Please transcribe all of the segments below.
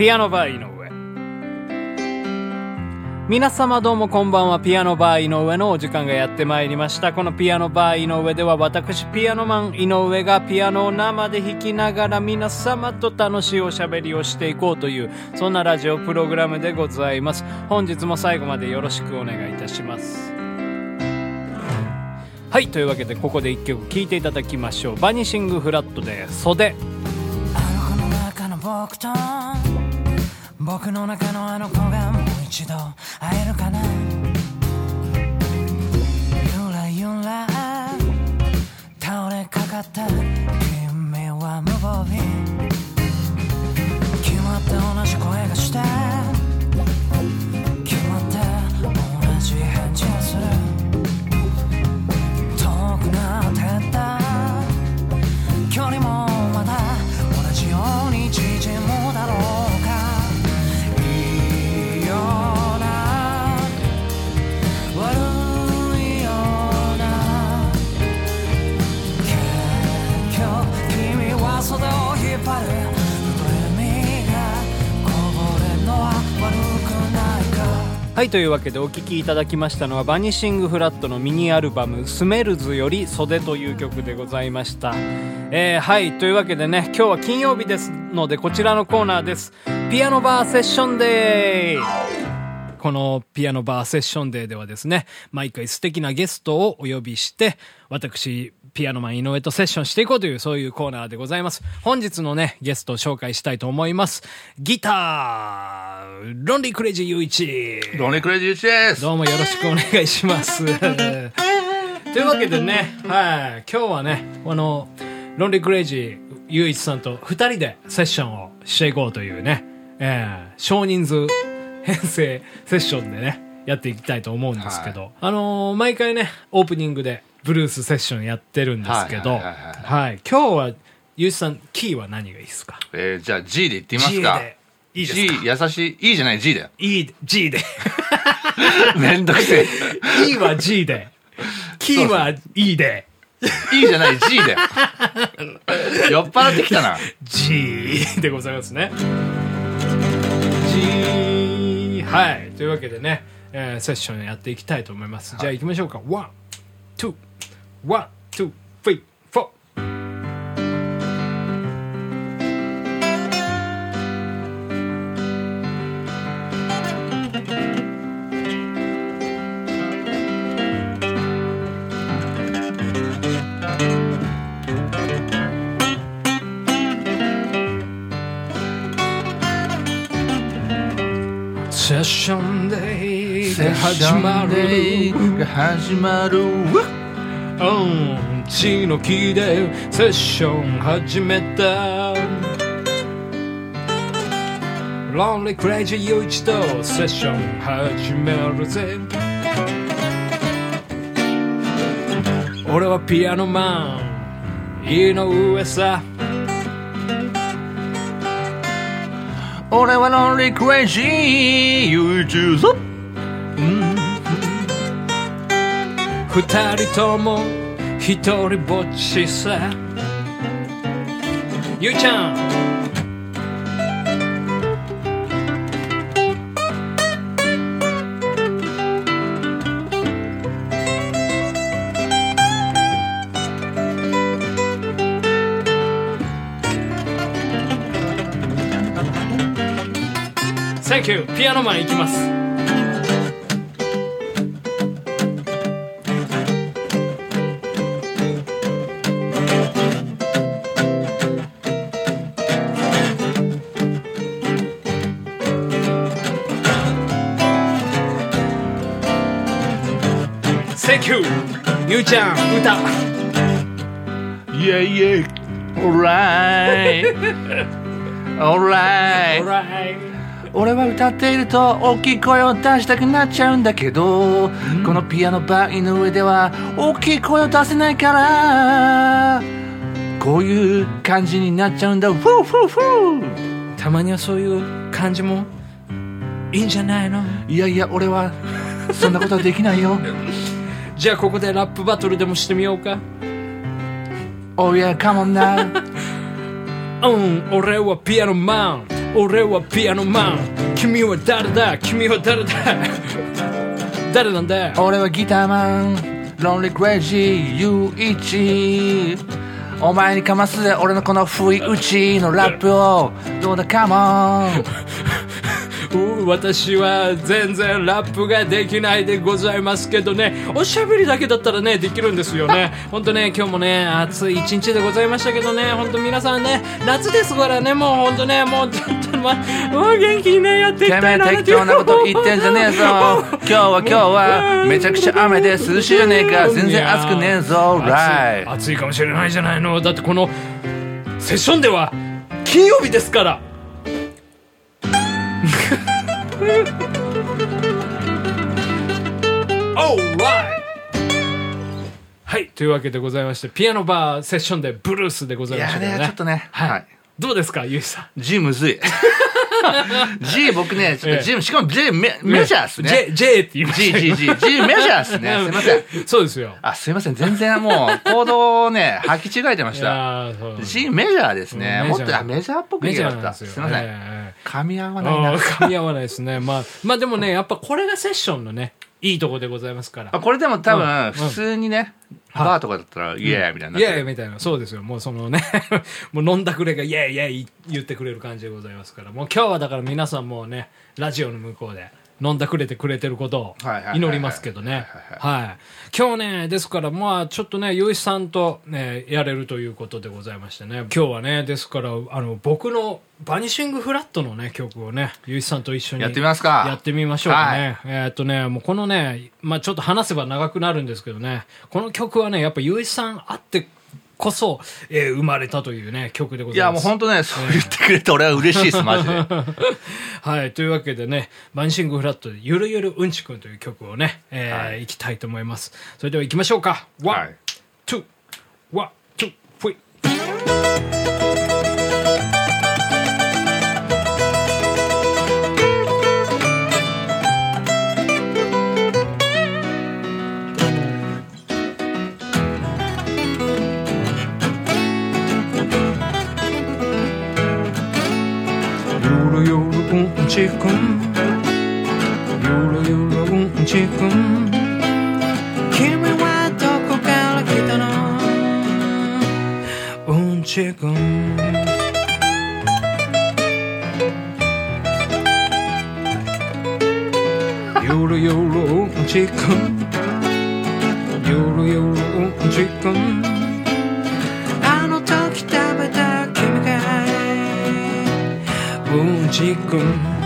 ピアノバー井上。皆様どうもこんばんは。ピアノバー井上のお時間がやってまいりました。このピアノバー井上では私ピアノマン井上がピアノを生で弾きながら皆様と楽しいおしゃべりをしていこうというそんなラジオプログラムでございます。本日も最後までよろしくお願いいたします。はいというわけでここで一曲聴いていただきましょう。バニシングフラットで袖。あの子の中の僕と僕の中のあの子がもう一度会えるかな？ゆらゆら倒れかかった君は無防備。はいというわけでお聴きいただきましたのはバニシングフラットのミニアルバム「スメルズ」より「袖」という曲でございました、えーはいというわけでね今日は金曜日ですのでこちらのコーナーです。ピアノバーセッションデー。このピアノバーセッションデーではですね、毎回素敵なゲストをお呼びして、私、ピアノマン井上とセッションしていこうという、そういうコーナーでございます。本日のね、ゲストを紹介したいと思います。ギター、 Lonely Crazy 雄一。 Lonely Crazy ユーチです。どうもよろしくお願いします。というわけでね、はい、今日はね、この、 Lonely Crazy 雄一さんと二人でセッションをしていこうというね、えー少人数編成セッションでね、やっていきたいと思うんですけど、あのー毎回ね、オープニングでブルースセッションやってるんですけど、はいはいはいはいはい、今日は、雄一さん、キーは何がいいですか？えー、じゃあ G で言ってみます G か。でいいですか？G、優しい。いいじゃない、G だよ。いい、G で。めんどくせ E は G で。キーは E で。え。いいじゃない、G だよ。酔っ払ってきたな。G でございますね。G はい。というわけでね、えーセッションやっていきたいと思います。じゃあ行きましょうか。ワン、ツー、ワン、ツー、フリー、フォー。ションデーが始まる。が始まる。うん、血の木でセッション始めた。ロンリークレイジー雄一とセッション始めるぜ。俺はピアノマン、井上さ。俺はロンリークレイジー、ユーチューぞ。二人とも一人ぼっちさ。ゆうちゃん。サンキューピアノマンいきますセンキューゆうちゃん歌イェイイェイ。オーライ。オーライ。Alright 俺は歌っていると大きい声を出したくなっちゃうんだけど、このピアノバーの上では大きい声を出せないからこういう感じになっちゃうんだ。フーフーフー。たまにはそういう感じもいいんじゃないの？いやいや俺はそんなことはできないよ。じゃあここでラップバトルでもしてみようか。Oh yeah come on now うん俺はピアノマン俺はピアノマン。君は誰だ？君は誰だ？誰なんだ？俺はギターマン。ロンリークレイジーユーイチお前にかますで俺のこの不意打ちのラップを。どうだ？カモンう私は全然ラップができないでございますけどね。おしゃべりだけだったらねできるんですよね。本当ね今日もね暑い一日でございましたけどね。本当皆さんね夏ですからね。もう本当ねもうちょっとまもう元気にねやっていきてめえたいな適当なこと言ってんじゃねえぞ。今日は今日はめちゃくちゃ雨で涼しいじゃね。えか全然暑くねえぞ。ライ暑い暑いかもしれないじゃないの。だってこのセッションでは金曜日ですから!はい。というわけでございましてピアノバーセッションでブルースでございましたけどね。いやねちょっとね。はい、はい。どうですかゆいさん？G むずい G 僕ねちょっと G しかも J メメジャーっすね。J, J って言いました G G G G メジャーっすね。すいません。そうですよ。あすいません。全然もう行動をね 履き違えてまいした G メジャーですね。うんもっとあメジャーっぽくメ言えばよかった。すいません。ええ噛み合わないな。噛み合わないですね。まあ、まあでもね、やっぱこれがセッションのね、いいとこでございますから。あこれでも多うん分普通にねはいバーとかだったらイエーイみたいになイエーイみたいな。そうですよ。もうそのね、もう飲んだくれがイエーイイエーイ言ってくれる感じでございますから。もう今日はだから皆さんもうね、ラジオの向こうで飲んだくれてくれてることをはいはいはいはい祈りますけどね。ははい。今日ね、ですからまあちょっとね、ゆいさんとね、やれるということでございましてね。今日はね、ですから、あの、僕のバニシングフラットのね、曲をね、ゆいさんと一緒にやってみますかやってみましょうかね。えーっとね、もうこのね、まあちょっと話せば長くなるんですけどね、この曲はね、やっぱゆいさんあってこそ、えー生まれたというね、曲でございます。やもう本当ねそう言ってくれて俺は嬉しいですマジで はい、というわけでね、バニシングフラットでゆるゆるうんちくんという曲をね、えーはいいきたいと思います。それでは行きましょうか。 one、はい two、one、two、three。ちくんゆるゆるうんちくん。君はどこから来たの？うんちくん。ゆるゆるうんちくん。ゆるゆるうんちくん。あの時食べた君がうんちくん。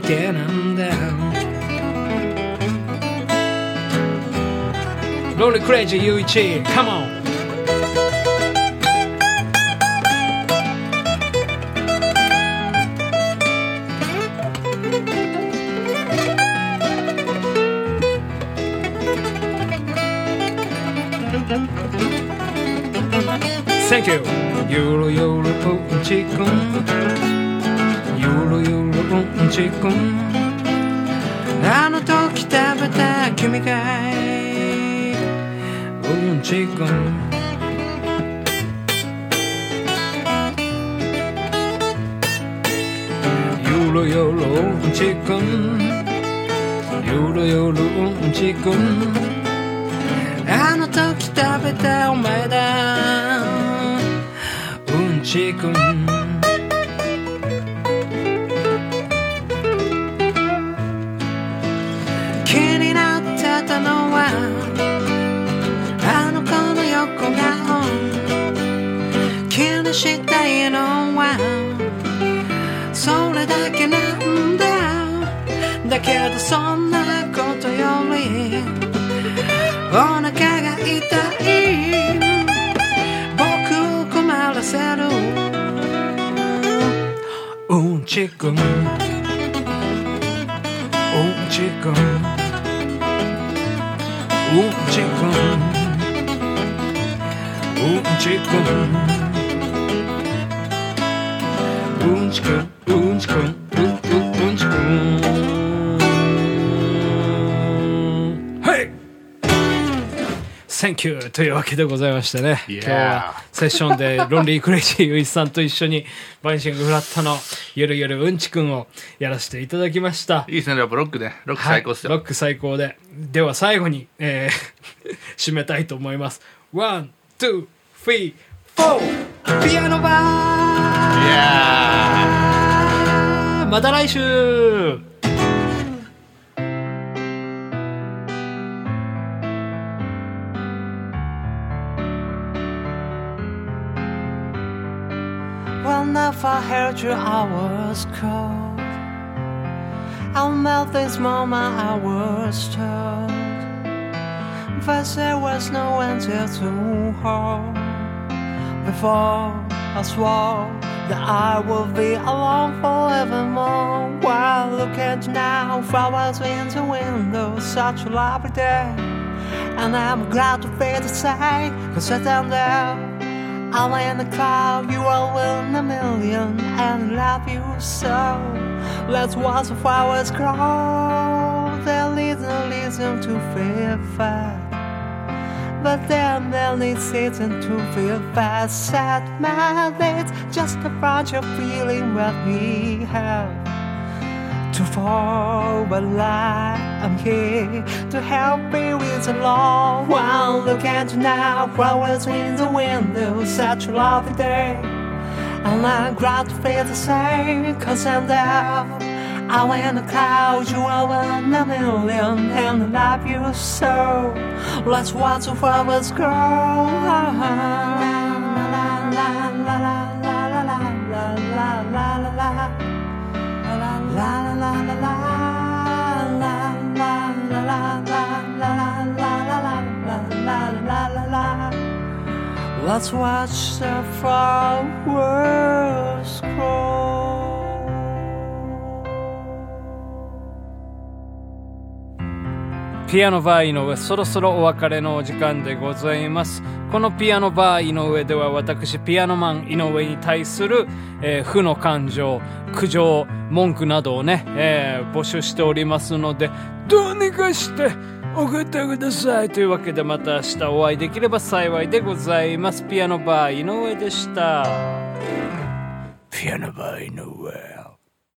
それだけなんだロールクレイジー U1 Come on. センキューゆちくん。あの時食べた君がうんちくん。ゆるゆるうんちくん。ゆるゆるうんちくん。あの時食べたお前だ。うんちくん。あの子の横顔気にしたいのはそれだけなんだだけどそんなことよりお腹が痛い僕を困らせるうんちくんうん çıkmadım Un çıkmadım Un çıkmadım Un çıkmadım センキューというわけでございましてね、今日はセッションでロンリークレイジーゆいさんと一緒にバニシングフラットのゆるゆるうんちくんをやらせていただきました。いいですね、やっぱロックね。ロック最高っすよ。はい、ロック最高で。では最後に、えー 締めたいと思います。ワン、ツー、スリー、フォー、ピアノバーいやまた来週「Whenever I heard you, I was cold. I'll melt this moment I was told. But there was no answer to hold. Before I swore that I would be alone forevermore. While look at you now, flowers in the window, such a lovely day. And I'm glad to feel the same, cause I down there. I'm in the cloud, you are one in a million, and love you so. Let's watch the flowers grow. There is no reason to feel bad. But there are many seasons to feel bad. Sad man, it's just a of feeling what we have. To fall, but I'm here to help you with the law. Well, look at you now, flowers in the window, such a lovely day. And I'm glad to feel the same, cause I'm there. I'm in the clouds, you are one in a million, and love you so. Let's watch the flowers grow. La la la Let's watch the flowers grow. ピアノバー井上そろそろお別れのお時間でございますこのピアノバー井上では私ピアノマン井上に対する、えー負の感情苦情文句などをね、えー募集しておりますのでどうにかして送ってください。というわけでまた明日お会いできれば幸いでございます。ピアノバー井上でした。ピアノバー井上。